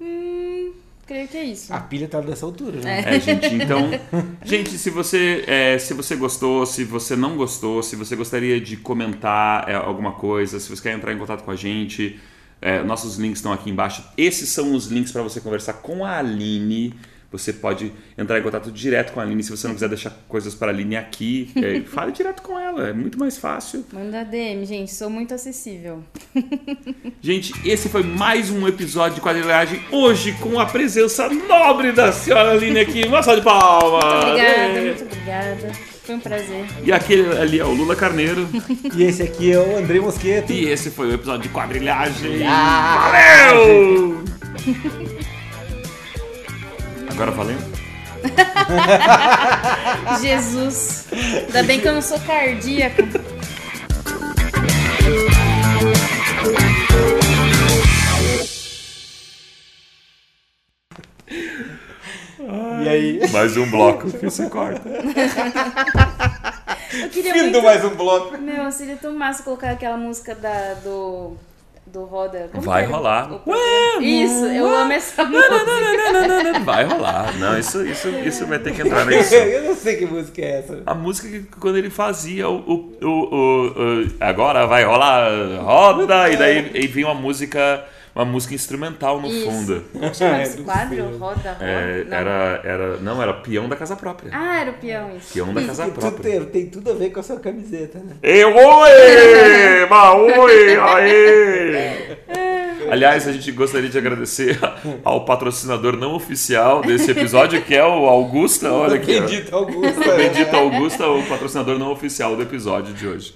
Hum, creio que é isso. A pilha tá dessa altura, né? É, gente, então. gente, se você, é, se você gostou, se você não gostou, se você gostaria de comentar é, alguma coisa, se você quer entrar em contato com a gente, é, nossos links estão aqui embaixo. Esses são os links para você conversar com a Aline. Você pode entrar em contato direto com a Aline. Se você não quiser deixar coisas para a Aline aqui, é, fale direto com ela, é muito mais fácil. Manda DM, gente, sou muito acessível. Gente, esse foi mais um episódio de quadrilhagem. Hoje, com a presença nobre da senhora Aline aqui. Uma salva de palmas! Obrigada, É. muito obrigada. Foi um prazer. E aquele ali é o Lula Carneiro. E esse aqui é o André Mosqueto. E esse foi o episódio de quadrilhagem. Ah! Valeu! Agora valeu? Jesus. Ainda bem que eu não sou cardíaco. E aí? Mais um bloco que você corta. Eu queria Fim muito... do mais um bloco. Meu, seria tão massa colocar aquela música da, do, do Roda. Como Vai é? rolar. O? Isso, eu amo essa música. Vai rolar. Não, isso, isso, isso vai ter que entrar nisso. Eu não sei que música é essa. A música que quando ele fazia o, o, o, o- o- agora vai rolar, roda, e daí e vinha uma música, uma música instrumental no Isso. fundo. Como chama É, quadro? Roda, roda? É, Não. era, era, não, era peão da casa própria. Ah, era o peão isso. Peão da casa E própria. tem, tem tudo a ver com a sua camiseta, né? Ei, oi! Ma, oi! Aê! Aliás, a gente gostaria de agradecer ao patrocinador não oficial desse episódio, que é o Augusta. Olha aqui. Bendito Augusto. Bendito Augusta, o patrocinador não oficial do episódio de hoje.